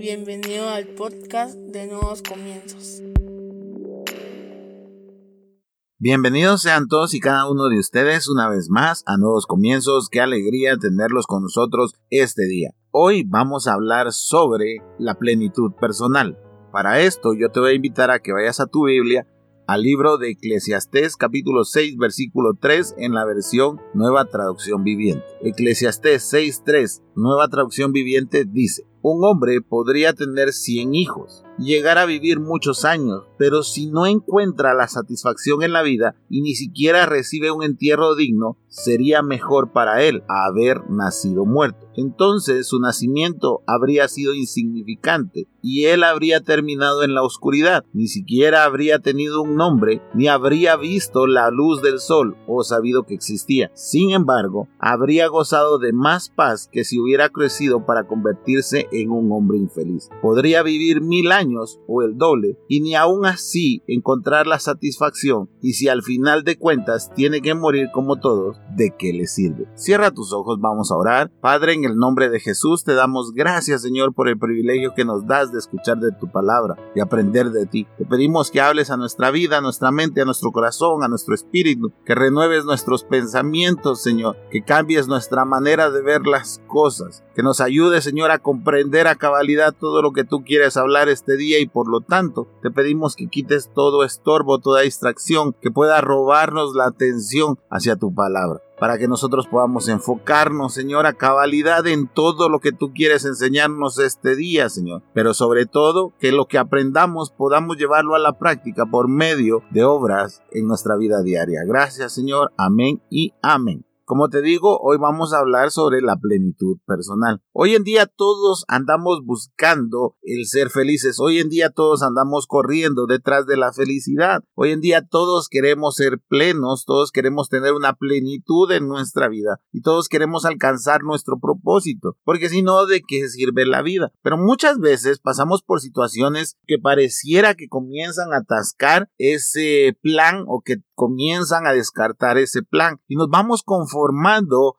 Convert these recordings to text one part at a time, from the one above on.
Bienvenido al podcast de Nuevos Comienzos. Bienvenidos sean todos y cada uno de ustedes una vez más a Nuevos Comienzos. Qué alegría tenerlos con nosotros este día. Hoy vamos a hablar sobre la plenitud personal. Para esto yo te voy a invitar a que vayas a tu Biblia al libro de Eclesiastés capítulo 6 versículo 3 en la versión Nueva Traducción Viviente. Eclesiastés 6.3 Nueva Traducción Viviente dice, un hombre podría tener 100 hijos, llegar a vivir muchos años, pero si no encuentra la satisfacción en la vida y ni siquiera recibe un entierro digno, sería mejor para él haber nacido muerto. Entonces su nacimiento habría sido insignificante y él habría terminado en la oscuridad, ni siquiera habría tenido un nombre, ni habría visto la luz del sol o sabido que existía. Sin embargo, habría gozado de más paz que si hubiera crecido para convertirse en un hombre infeliz. Podría vivir mil años o el doble y ni aún así encontrar la satisfacción y si al final de cuentas tiene que morir como todos, ¿de qué le sirve? Cierra tus ojos, vamos a orar. Padre, en el nombre de Jesús te damos gracias Señor por el privilegio que nos das de escuchar de tu palabra y aprender de ti. Te pedimos que hables a nuestra vida, a nuestra mente, a nuestro corazón, a nuestro espíritu, que renueves nuestros pensamientos Señor, que cambies nuestra manera de ver las cosas, que nos ayude Señor a comprender a cabalidad todo lo que tú quieres hablar este día y por lo tanto te pedimos que quites todo estorbo, toda distracción que pueda robarnos la atención hacia tu palabra para que nosotros podamos enfocarnos, Señor, a cabalidad en todo lo que tú quieres enseñarnos este día, Señor. Pero sobre todo, que lo que aprendamos podamos llevarlo a la práctica por medio de obras en nuestra vida diaria. Gracias, Señor. Amén y amén. Como te digo, hoy vamos a hablar sobre la plenitud personal. Hoy en día todos andamos buscando el ser felices. Hoy en día todos andamos corriendo detrás de la felicidad. Hoy en día todos queremos ser plenos, todos queremos tener una plenitud en nuestra vida y todos queremos alcanzar nuestro propósito. Porque si no, ¿de qué sirve la vida? Pero muchas veces pasamos por situaciones que pareciera que comienzan a atascar ese plan o que comienzan a descartar ese plan y nos vamos conformando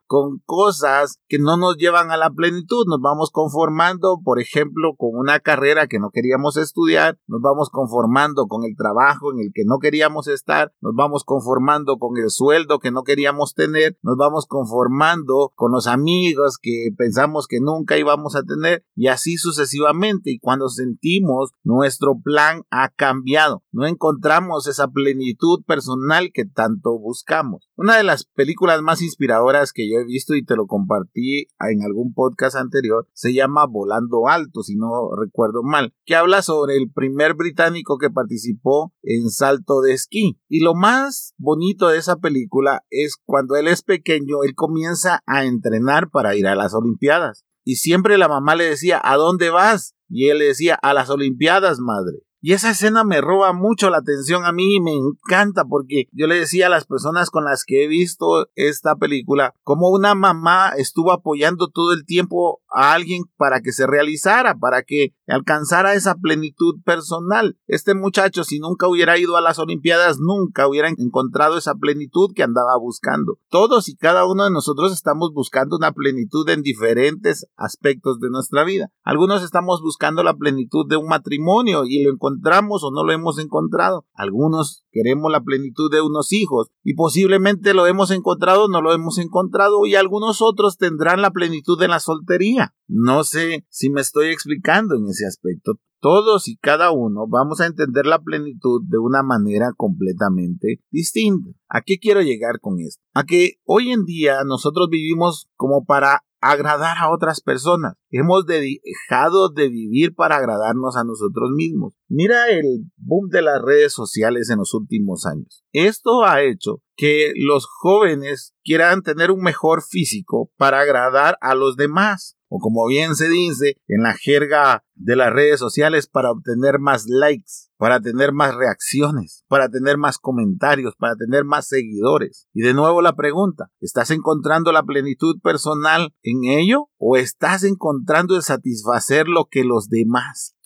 con cosas que no nos llevan a la plenitud, nos vamos conformando, por ejemplo, con una carrera que no queríamos estudiar, nos vamos conformando con el trabajo en el que no queríamos estar, nos vamos conformando con el sueldo que no queríamos tener, nos vamos conformando con los amigos que pensamos que nunca íbamos a tener y así sucesivamente. Y cuando sentimos nuestro plan ha cambiado, no encontramos esa plenitud personal que tanto buscamos. Una de las películas más inspiradoras que yo he visto y te lo compartí en algún podcast anterior se llama Volando Alto, si no recuerdo mal, que habla sobre el primer británico que participó en salto de esquí. Y lo más bonito de esa película es cuando él es pequeño, él comienza a entrenar para ir a las Olimpiadas. Y siempre la mamá le decía, ¿a dónde vas? Y él le decía, a las Olimpiadas, madre. Y esa escena me roba mucho la atención a mí y me encanta porque yo le decía a las personas con las que he visto esta película como una mamá estuvo apoyando todo el tiempo a alguien para que se realizara, para que alcanzara esa plenitud personal. Este muchacho si nunca hubiera ido a las Olimpiadas nunca hubiera encontrado esa plenitud que andaba buscando. Todos y cada uno de nosotros estamos buscando una plenitud en diferentes aspectos de nuestra vida. Algunos estamos buscando la plenitud de un matrimonio y lo encontramos encontramos o no lo hemos encontrado. Algunos queremos la plenitud de unos hijos y posiblemente lo hemos encontrado o no lo hemos encontrado y algunos otros tendrán la plenitud de la soltería. No sé si me estoy explicando en ese aspecto. Todos y cada uno vamos a entender la plenitud de una manera completamente distinta. ¿A qué quiero llegar con esto? A que hoy en día nosotros vivimos como para agradar a otras personas. Hemos dejado de vivir para agradarnos a nosotros mismos. Mira el boom de las redes sociales en los últimos años. Esto ha hecho que los jóvenes quieran tener un mejor físico para agradar a los demás o como bien se dice en la jerga de las redes sociales para obtener más likes, para tener más reacciones, para tener más comentarios, para tener más seguidores. Y de nuevo la pregunta, ¿estás encontrando la plenitud personal en ello o estás encontrando el satisfacer lo que los demás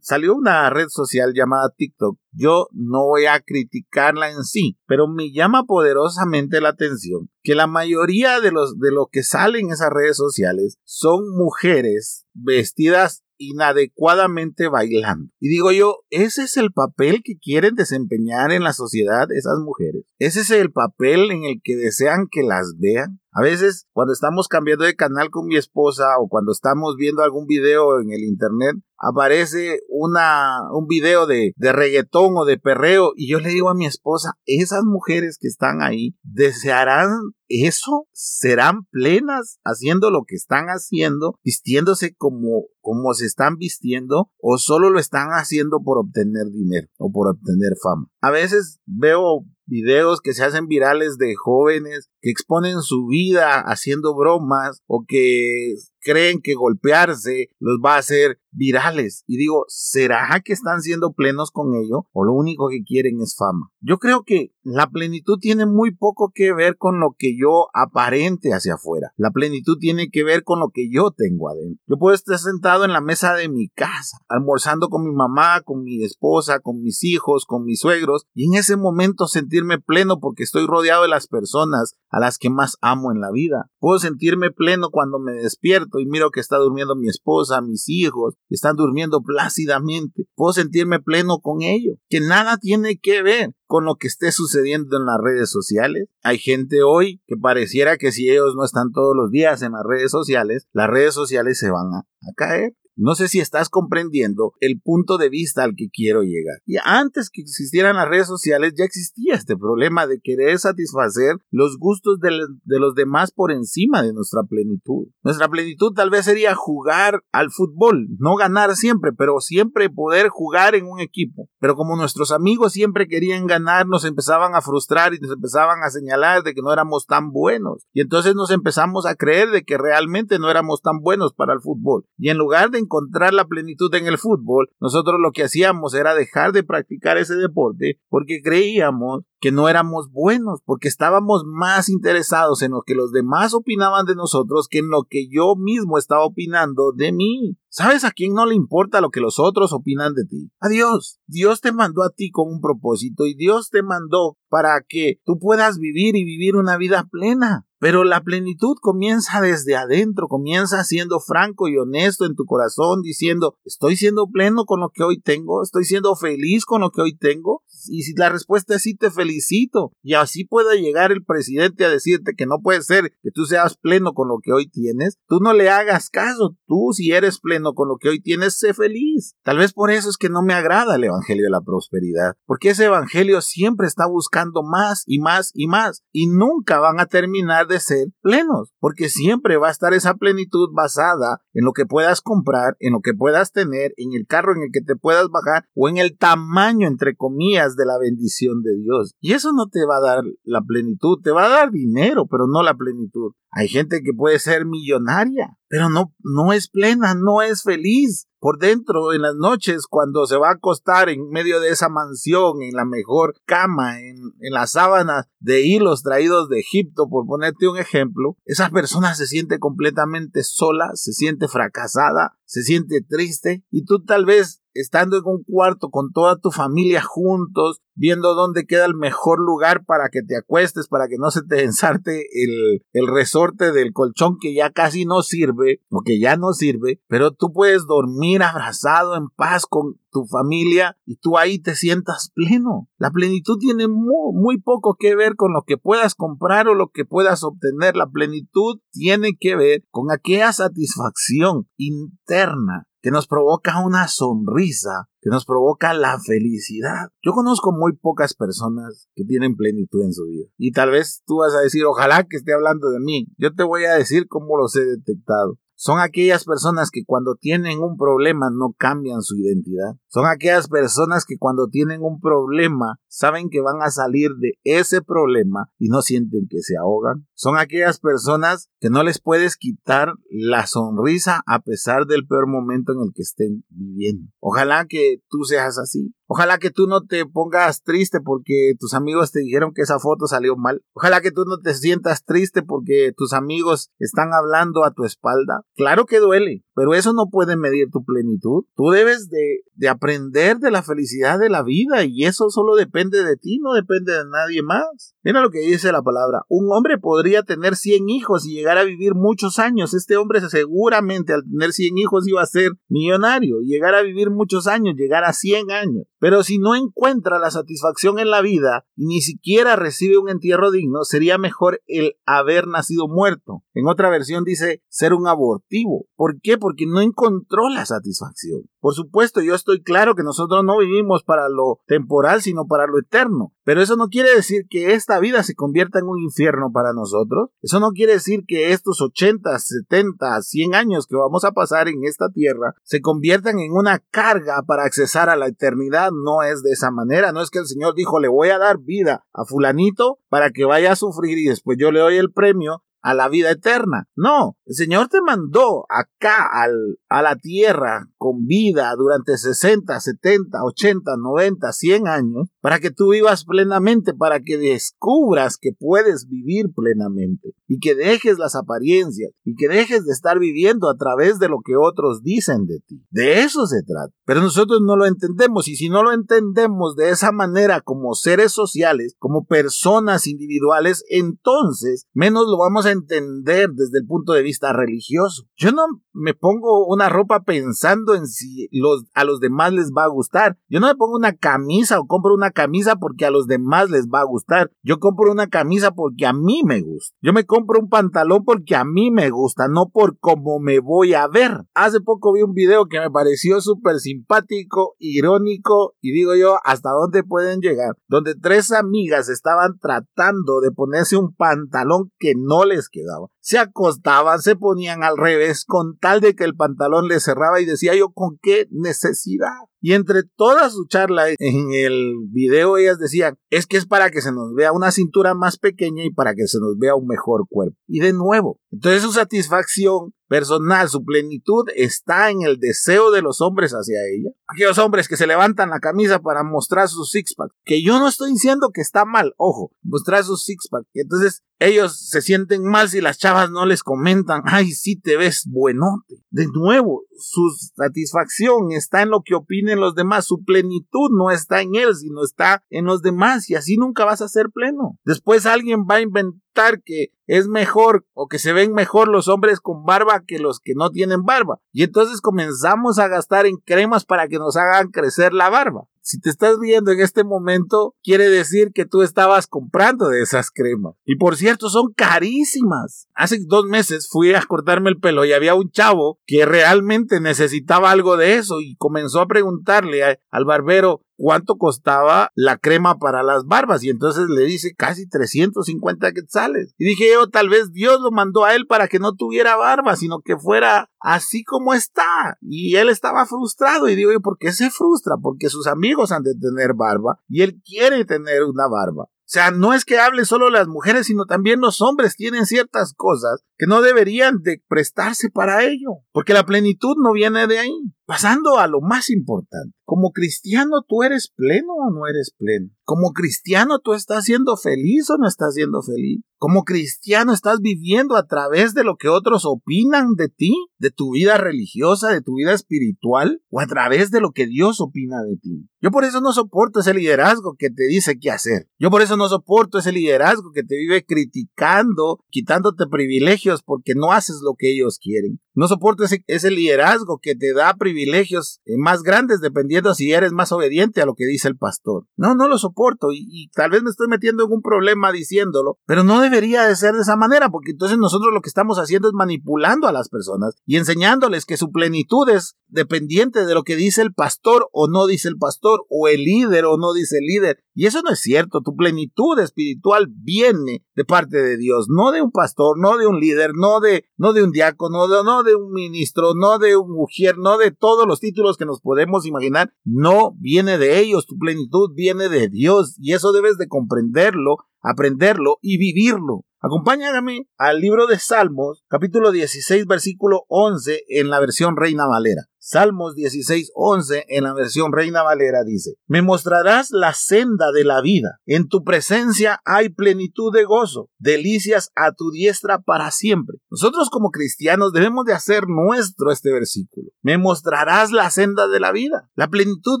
Salió una red social llamada TikTok. Yo no voy a criticarla en sí, pero me llama poderosamente la atención que la mayoría de los de lo que salen en esas redes sociales son mujeres vestidas inadecuadamente bailando. Y digo yo, ese es el papel que quieren desempeñar en la sociedad esas mujeres. Ese es el papel en el que desean que las vean. A veces, cuando estamos cambiando de canal con mi esposa o cuando estamos viendo algún video en el internet, aparece una, un video de, de reggaetón o de perreo y yo le digo a mi esposa, esas mujeres que están ahí desearán eso, serán plenas haciendo lo que están haciendo, vistiéndose como, como se están vistiendo o solo lo están haciendo por obtener dinero o por obtener fama. A veces veo videos que se hacen virales de jóvenes que exponen su vida haciendo bromas o que creen que golpearse los va a hacer virales. Y digo, ¿será que están siendo plenos con ello o lo único que quieren es fama? Yo creo que la plenitud tiene muy poco que ver con lo que yo aparente hacia afuera. La plenitud tiene que ver con lo que yo tengo adentro. Yo puedo estar sentado en la mesa de mi casa, almorzando con mi mamá, con mi esposa, con mis hijos, con mis suegros, y en ese momento sentirme pleno porque estoy rodeado de las personas a las que más amo en la vida. Puedo sentirme pleno cuando me despierto y miro que está durmiendo mi esposa, mis hijos, están durmiendo plácidamente. Puedo sentirme pleno con ello, que nada tiene que ver con lo que esté sucediendo en las redes sociales. Hay gente hoy que pareciera que si ellos no están todos los días en las redes sociales, las redes sociales se van a, a caer. No sé si estás comprendiendo el punto de vista al que quiero llegar. Y antes que existieran las redes sociales ya existía este problema de querer satisfacer los gustos de, los demás por encima de nuestra plenitud. Nuestra plenitud tal vez sería jugar al fútbol, no ganar siempre, pero siempre poder jugar en un equipo. Pero como nuestros amigos siempre querían ganar, nos empezaban a frustrar y nos empezaban a señalar de que no éramos tan buenos. Y entonces nos empezamos a creer de que realmente no éramos tan buenos para el fútbol. Y en lugar de encontrar la plenitud en el fútbol, nosotros lo que hacíamos era dejar de practicar ese deporte porque creíamos que no éramos buenos, porque estábamos más interesados en lo que los demás opinaban de nosotros que en lo que yo mismo estaba opinando de mí. ¿Sabes a quién no le importa lo que los otros opinan de ti? A Dios. Dios te mandó a ti con un propósito y Dios te mandó para que tú puedas vivir y vivir una vida plena. Pero la plenitud comienza desde adentro, comienza siendo franco y honesto en tu corazón, diciendo, estoy siendo pleno con lo que hoy tengo, estoy siendo feliz con lo que hoy tengo. Y si la respuesta es sí, te felicito. Y así pueda llegar el presidente a decirte que no puede ser que tú seas pleno con lo que hoy tienes, tú no le hagas caso. Tú, si eres pleno con lo que hoy tienes, sé feliz. Tal vez por eso es que no me agrada el Evangelio de la Prosperidad, porque ese Evangelio siempre está buscando más y más y más, y nunca van a terminar de ser plenos, porque siempre va a estar esa plenitud basada en lo que puedas comprar, en lo que puedas tener, en el carro en el que te puedas bajar o en el tamaño, entre comillas, de la bendición de Dios. Y eso no te va a dar la plenitud, te va a dar dinero, pero no la plenitud. Hay gente que puede ser millonaria, pero no, no es plena, no es feliz. Por dentro, en las noches, cuando se va a acostar en medio de esa mansión, en la mejor cama, en, en las sábanas de hilos traídos de Egipto, por ponerte un ejemplo, esa persona se siente completamente sola, se siente fracasada, se siente triste y tú tal vez estando en un cuarto con toda tu familia juntos, viendo dónde queda el mejor lugar para que te acuestes, para que no se te ensarte el, el resorte del colchón que ya casi no sirve o que ya no sirve, pero tú puedes dormir abrazado en paz con tu familia y tú ahí te sientas pleno. La plenitud tiene muy, poco que ver con lo que puedas comprar o lo que puedas obtener. La plenitud tiene que ver con aquella satisfacción interna que nos provoca una sonrisa, que nos provoca la felicidad. Yo conozco muy pocas personas que tienen plenitud en su vida. Y tal vez tú vas a decir, ojalá que esté hablando de mí. Yo te voy a decir cómo los he detectado. Son aquellas personas que cuando tienen un problema no cambian su identidad. Son aquellas personas que cuando tienen un problema saben que van a salir de ese problema y no sienten que se ahogan. Son aquellas personas que no les puedes quitar la sonrisa a pesar del peor momento en el que estén viviendo. Ojalá que tú seas así. Ojalá que tú no te pongas triste porque tus amigos te dijeron que esa foto salió mal. Ojalá que tú no te sientas triste porque tus amigos están hablando a tu espalda. Claro que duele, pero eso no puede medir tu plenitud. Tú debes de, de aprender de la felicidad de la vida y eso solo depende de ti, no depende de nadie más. Mira lo que dice la palabra. Un hombre podría tener 100 hijos y llegar a vivir muchos años. Este hombre seguramente al tener 100 hijos iba a ser millonario, llegar a vivir muchos años, llegar a 100 años. Pero si no encuentra la satisfacción en la vida y ni siquiera recibe un entierro digno, sería mejor el haber nacido muerto. En otra versión dice ser un abortivo. ¿Por qué? Porque no encontró la satisfacción. Por supuesto, yo estoy claro que nosotros no vivimos para lo temporal, sino para lo eterno. Pero eso no quiere decir que esta vida se convierta en un infierno para nosotros. Eso no quiere decir que estos 80, 70, 100 años que vamos a pasar en esta tierra se conviertan en una carga para accesar a la eternidad. No es de esa manera. No es que el Señor dijo, le voy a dar vida a fulanito para que vaya a sufrir y después yo le doy el premio a la vida eterna. No, el Señor te mandó acá al, a la tierra con vida durante 60, 70, 80, 90, 100 años para que tú vivas plenamente, para que descubras que puedes vivir plenamente y que dejes las apariencias y que dejes de estar viviendo a través de lo que otros dicen de ti. De eso se trata. Pero nosotros no lo entendemos y si no lo entendemos de esa manera como seres sociales, como personas individuales, entonces menos lo vamos a entender desde el punto de vista religioso. Yo no me pongo una ropa pensando en si a los demás les va a gustar. Yo no me pongo una camisa o compro una camisa porque a los demás les va a gustar. Yo compro una camisa porque a mí me gusta. Yo me compro un pantalón porque a mí me gusta, no por cómo me voy a ver. Hace poco vi un video que me pareció súper simpático, irónico y digo yo, ¿hasta dónde pueden llegar? Donde tres amigas estaban tratando de ponerse un pantalón que no les quedaba. Se acostaban, se ponían al revés con tal de que el pantalón les cerraba y decía yo, ¿con qué necesidad? Y entre toda su charla en el video ellas decían, es que es para que se nos vea una cintura más pequeña y para que se nos vea un mejor cuerpo. Y de nuevo, entonces su satisfacción personal, su plenitud está en el deseo de los hombres hacia ella. Aquellos hombres que se levantan la camisa para mostrar su six-pack, que yo no estoy diciendo que está mal, ojo, mostrar su six-pack. Entonces ellos se sienten mal si las chavas no les comentan, ay, sí te ves buenote. De nuevo, su satisfacción está en lo que opinen los demás, su plenitud no está en él, sino está en los demás y así nunca vas a ser pleno. Después alguien va a inventar que es mejor o que se ven mejor los hombres con barba que los que no tienen barba. Y entonces comenzamos a gastar en cremas para que nos hagan crecer la barba. Si te estás viendo en este momento, quiere decir que tú estabas comprando de esas cremas. Y por cierto, son carísimas. Hace dos meses fui a cortarme el pelo y había un chavo que realmente necesitaba algo de eso y comenzó a preguntarle al barbero, cuánto costaba la crema para las barbas y entonces le dice casi 350 quetzales. Y dije yo, tal vez Dios lo mandó a él para que no tuviera barba, sino que fuera así como está. Y él estaba frustrado y digo yo, ¿por qué se frustra? Porque sus amigos han de tener barba y él quiere tener una barba. O sea, no es que hable solo las mujeres, sino también los hombres tienen ciertas cosas que no deberían de prestarse para ello, porque la plenitud no viene de ahí. Pasando a lo más importante, como cristiano tú eres pleno o no eres pleno. Como cristiano tú estás siendo feliz o no estás siendo feliz. Como cristiano estás viviendo a través de lo que otros opinan de ti, de tu vida religiosa, de tu vida espiritual, o a través de lo que Dios opina de ti. Yo por eso no soporto ese liderazgo que te dice qué hacer. Yo por eso no soporto ese liderazgo que te vive criticando, quitándote privilegios porque no haces lo que ellos quieren. No soporto ese, liderazgo que te da privilegios eh, más grandes dependiendo si eres más obediente a lo que dice el pastor. No, no lo soporto y, y, tal vez me estoy metiendo en un problema diciéndolo, pero no debería de ser de esa manera porque entonces nosotros lo que estamos haciendo es manipulando a las personas y enseñándoles que su plenitud es dependiente de lo que dice el pastor o no dice el pastor o el líder o no dice el líder. Y eso no es cierto. Tu plenitud espiritual viene de parte de Dios, no de un pastor, no de un líder, no de, no de un diácono, no, no de un ministro, no de un mujer, no de todos los títulos que nos podemos imaginar. No viene de ellos. Tu plenitud viene de Dios y eso debes de comprenderlo, aprenderlo y vivirlo. Acompáñame al libro de Salmos, capítulo 16, versículo 11 en la versión Reina Valera. Salmos 16, 11 en la versión Reina Valera dice, Me mostrarás la senda de la vida. En tu presencia hay plenitud de gozo, delicias a tu diestra para siempre. Nosotros como cristianos debemos de hacer nuestro este versículo. Me mostrarás la senda de la vida. La plenitud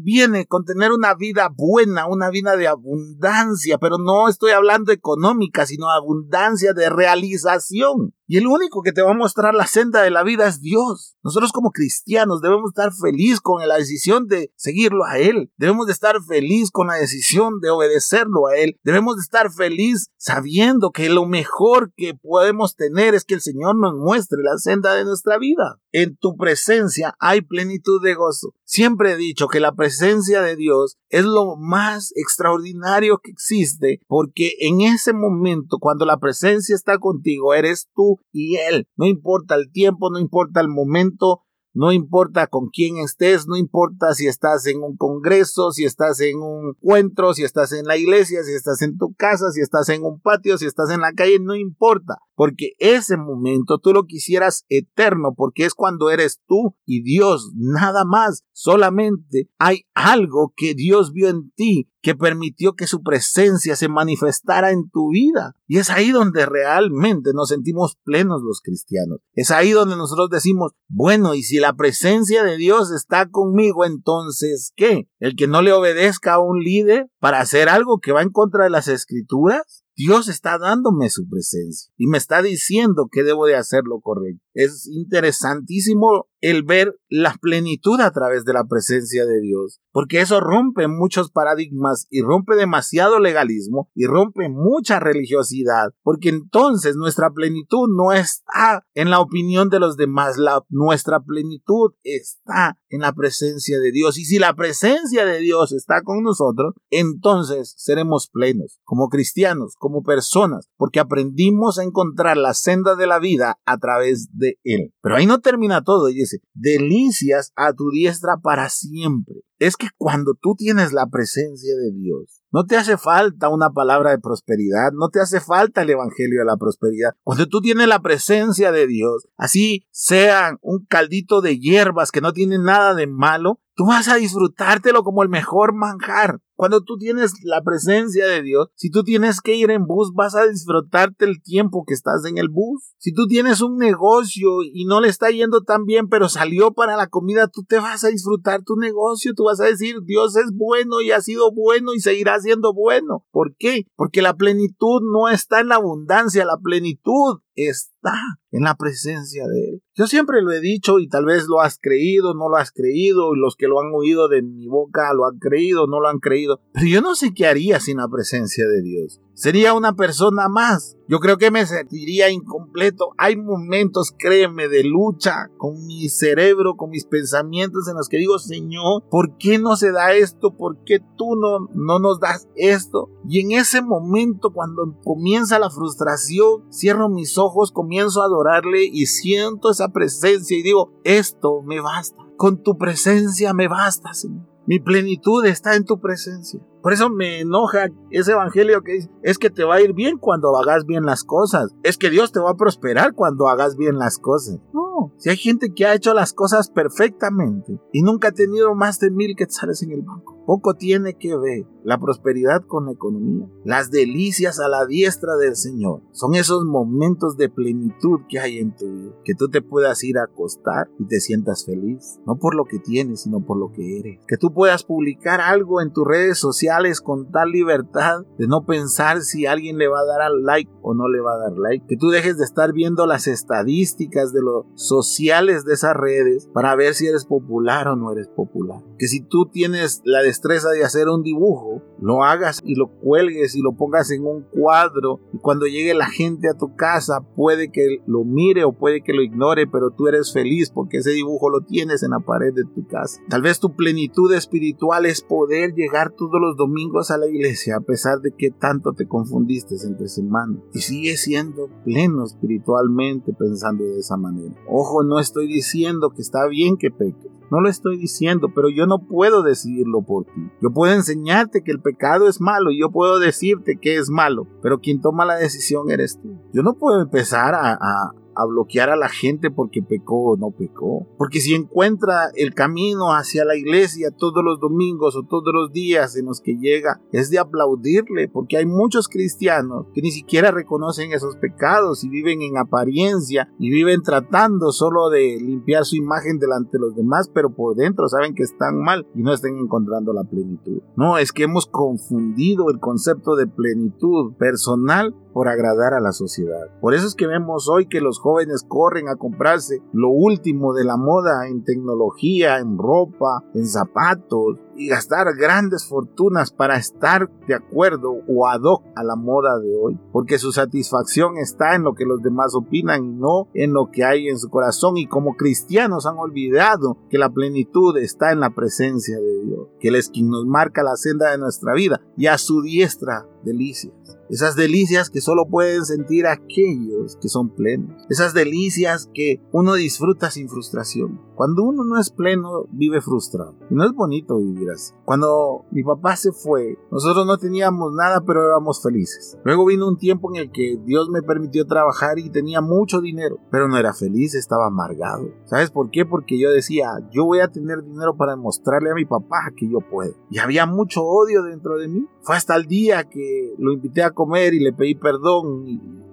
viene con tener una vida buena, una vida de abundancia, pero no estoy hablando económica, sino abundancia de realización. Y el único que te va a mostrar la senda de la vida es Dios. Nosotros como cristianos debemos estar feliz con la decisión de seguirlo a Él. Debemos de estar feliz con la decisión de obedecerlo a Él. Debemos de estar feliz sabiendo que lo mejor que podemos tener es que el Señor nos muestre la senda de nuestra vida. En tu presencia hay plenitud de gozo. Siempre he dicho que la presencia de Dios es lo más extraordinario que existe porque en ese momento cuando la presencia está contigo eres tú y Él. No importa el tiempo, no importa el momento, no importa con quién estés, no importa si estás en un congreso, si estás en un encuentro, si estás en la iglesia, si estás en tu casa, si estás en un patio, si estás en la calle, no importa, porque ese momento tú lo quisieras eterno, porque es cuando eres tú y Dios, nada más, solamente hay algo que Dios vio en ti que permitió que su presencia se manifestara en tu vida. Y es ahí donde realmente nos sentimos plenos los cristianos. Es ahí donde nosotros decimos, bueno, y si la presencia de Dios está conmigo, entonces, ¿qué? ¿El que no le obedezca a un líder para hacer algo que va en contra de las escrituras? Dios está dándome su presencia y me está diciendo que debo de hacer lo correcto. Es interesantísimo el ver la plenitud a través de la presencia de Dios, porque eso rompe muchos paradigmas y rompe demasiado legalismo y rompe mucha religiosidad, porque entonces nuestra plenitud no está en la opinión de los demás, nuestra plenitud está en la presencia de Dios. Y si la presencia de Dios está con nosotros, entonces seremos plenos como cristianos, como personas, porque aprendimos a encontrar la senda de la vida a través de Él. Pero ahí no termina todo, y delicias a tu diestra para siempre. Es que cuando tú tienes la presencia de Dios, no te hace falta una palabra de prosperidad, no te hace falta el evangelio de la prosperidad. Cuando tú tienes la presencia de Dios, así sea un caldito de hierbas que no tiene nada de malo, tú vas a disfrutártelo como el mejor manjar. Cuando tú tienes la presencia de Dios, si tú tienes que ir en bus, vas a disfrutarte el tiempo que estás en el bus. Si tú tienes un negocio y no le está yendo tan bien, pero salió para la comida, tú te vas a disfrutar tu negocio, tú vas a decir, Dios es bueno y ha sido bueno y seguirá siendo bueno. ¿Por qué? Porque la plenitud no está en la abundancia, la plenitud está en la presencia de Él. Yo siempre lo he dicho y tal vez lo has creído, no lo has creído, y los que lo han oído de mi boca lo han creído, no lo han creído, pero yo no sé qué haría sin la presencia de Dios. Sería una persona más. Yo creo que me sentiría incompleto. Hay momentos, créeme, de lucha con mi cerebro, con mis pensamientos en los que digo, Señor, ¿por qué no se da esto? ¿Por qué tú no, no nos das esto? Y en ese momento, cuando comienza la frustración, cierro mis ojos, comienzo a adorarle y siento esa presencia y digo, esto me basta. Con tu presencia me basta, Señor. Mi plenitud está en tu presencia. Por eso me enoja ese evangelio que dice, es que te va a ir bien cuando hagas bien las cosas. Es que Dios te va a prosperar cuando hagas bien las cosas. No, si hay gente que ha hecho las cosas perfectamente y nunca ha tenido más de mil quetzales en el banco. Poco tiene que ver la prosperidad con la economía. Las delicias a la diestra del Señor son esos momentos de plenitud que hay en tu vida. Que tú te puedas ir a acostar y te sientas feliz. No por lo que tienes, sino por lo que eres. Que tú puedas publicar algo en tus redes sociales con tal libertad de no pensar si alguien le va a dar al like o no le va a dar like. Que tú dejes de estar viendo las estadísticas de los sociales de esas redes para ver si eres popular o no eres popular. Que si tú tienes la destreza de hacer un dibujo, lo hagas y lo cuelgues y lo pongas en un cuadro y cuando llegue la gente a tu casa puede que lo mire o puede que lo ignore, pero tú eres feliz porque ese dibujo lo tienes en la pared de tu casa. Tal vez tu plenitud espiritual es poder llegar todos los domingos a la iglesia a pesar de que tanto te confundiste entre semana y sigues siendo pleno espiritualmente pensando de esa manera. Ojo, no estoy diciendo que está bien que peques. No lo estoy diciendo, pero yo no puedo decidirlo por ti. Yo puedo enseñarte que el pecado es malo y yo puedo decirte que es malo, pero quien toma la decisión eres tú. Yo no puedo empezar a, a a bloquear a la gente porque pecó o no pecó. Porque si encuentra el camino hacia la iglesia todos los domingos o todos los días en los que llega, es de aplaudirle, porque hay muchos cristianos que ni siquiera reconocen esos pecados y viven en apariencia y viven tratando solo de limpiar su imagen delante de los demás, pero por dentro saben que están mal y no están encontrando la plenitud. No, es que hemos confundido el concepto de plenitud personal por agradar a la sociedad. Por eso es que vemos hoy que los jóvenes corren a comprarse lo último de la moda en tecnología, en ropa, en zapatos, y gastar grandes fortunas para estar de acuerdo o ad hoc a la moda de hoy, porque su satisfacción está en lo que los demás opinan y no en lo que hay en su corazón y como cristianos han olvidado que la plenitud está en la presencia de Dios, que Él es quien nos marca la senda de nuestra vida y a su diestra delicias. Esas delicias que solo pueden sentir aquellos que son plenos. Esas delicias que uno disfruta sin frustración. Cuando uno no es pleno, vive frustrado. Y no es bonito vivir cuando mi papá se fue, nosotros no teníamos nada, pero éramos felices. Luego vino un tiempo en el que Dios me permitió trabajar y tenía mucho dinero, pero no era feliz, estaba amargado. ¿Sabes por qué? Porque yo decía, yo voy a tener dinero para demostrarle a mi papá que yo puedo. Y había mucho odio dentro de mí. Fue hasta el día que lo invité a comer y le pedí perdón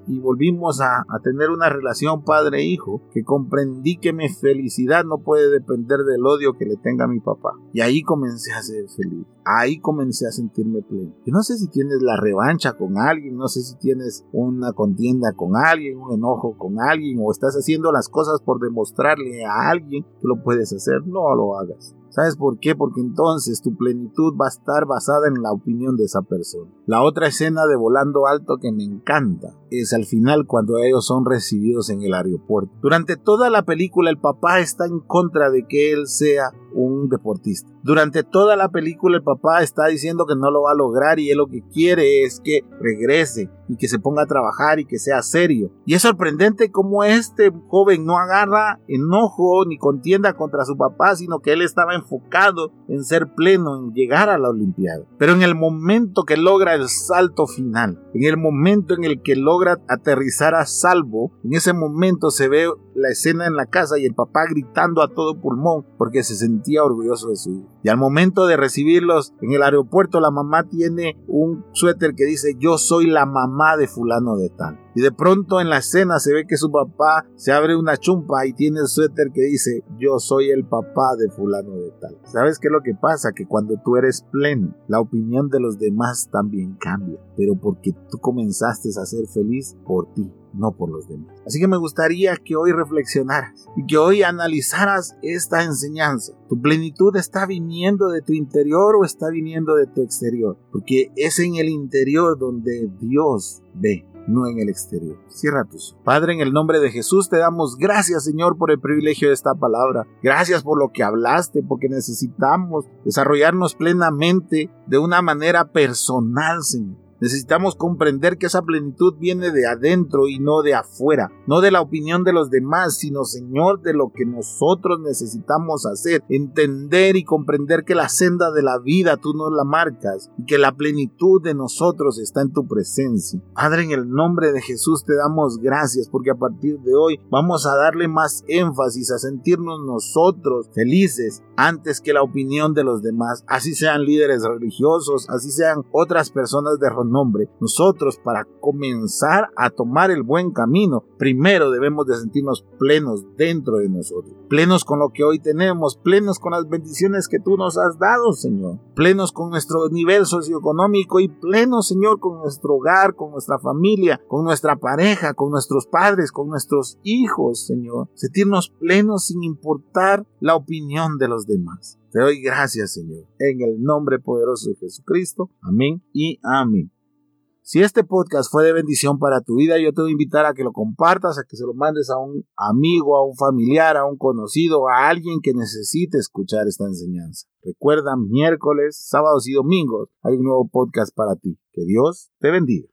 y volvimos a, tener una relación padre-hijo que comprendí que mi felicidad no puede depender del odio que le tenga mi papá. Y ahí comencé a ser feliz. Ahí comencé a sentirme pleno. Yo no sé si tienes la revancha con alguien, no sé si tienes una contienda con alguien, un enojo con alguien, o estás haciendo las cosas por demostrarle a alguien que lo puedes hacer. No lo hagas. ¿Sabes por qué? Porque entonces tu plenitud va a estar basada en la opinión de esa persona. La otra escena de Volando Alto que me encanta es al final cuando ellos son recibidos en el aeropuerto. Durante toda la película el papá está en contra de que él sea un deportista. Durante toda la película el papá está diciendo que no lo va a lograr y él lo que quiere es que regrese y que se ponga a trabajar y que sea serio. Y es sorprendente cómo este joven no agarra enojo ni contienda contra su papá, sino que él estaba enfocado en ser pleno, en llegar a la Olimpiada. Pero en el momento que logra el salto final, en el momento en el que logra aterrizar a salvo, en ese momento se ve la escena en la casa y el papá gritando a todo pulmón porque se sentía orgulloso de su hijo. Y al momento de recibirlos en el aeropuerto, la mamá tiene un suéter que dice yo soy la mamá de fulano de tal. Y de pronto en la escena se ve que su papá se abre una chumpa y tiene el suéter que dice yo soy el papá de fulano de tal. ¿Sabes qué es lo que pasa? Que cuando tú eres pleno, la opinión de los demás también cambia. Pero porque tú comenzaste a ser feliz por ti no por los demás. Así que me gustaría que hoy reflexionaras y que hoy analizaras esta enseñanza. ¿Tu plenitud está viniendo de tu interior o está viniendo de tu exterior? Porque es en el interior donde Dios ve no en el exterior. Cierra tus Padre, en el nombre de Jesús te damos gracias, Señor, por el privilegio de esta palabra. Gracias por lo que hablaste, porque necesitamos desarrollarnos plenamente de una manera personal, Señor. Necesitamos comprender que esa plenitud viene de adentro y no de afuera, no de la opinión de los demás, sino Señor de lo que nosotros necesitamos hacer, entender y comprender que la senda de la vida tú nos la marcas y que la plenitud de nosotros está en tu presencia. Padre, en el nombre de Jesús te damos gracias porque a partir de hoy vamos a darle más énfasis a sentirnos nosotros felices antes que la opinión de los demás, así sean líderes religiosos, así sean otras personas de nombre, nosotros para comenzar a tomar el buen camino, primero debemos de sentirnos plenos dentro de nosotros, plenos con lo que hoy tenemos, plenos con las bendiciones que tú nos has dado, Señor, plenos con nuestro nivel socioeconómico y plenos, Señor, con nuestro hogar, con nuestra familia, con nuestra pareja, con nuestros padres, con nuestros hijos, Señor, sentirnos plenos sin importar la opinión de los demás. Te doy gracias, Señor, en el nombre poderoso de Jesucristo. Amén y amén. Si este podcast fue de bendición para tu vida, yo te voy a invitar a que lo compartas, a que se lo mandes a un amigo, a un familiar, a un conocido, a alguien que necesite escuchar esta enseñanza. Recuerda, miércoles, sábados y domingos hay un nuevo podcast para ti. Que Dios te bendiga.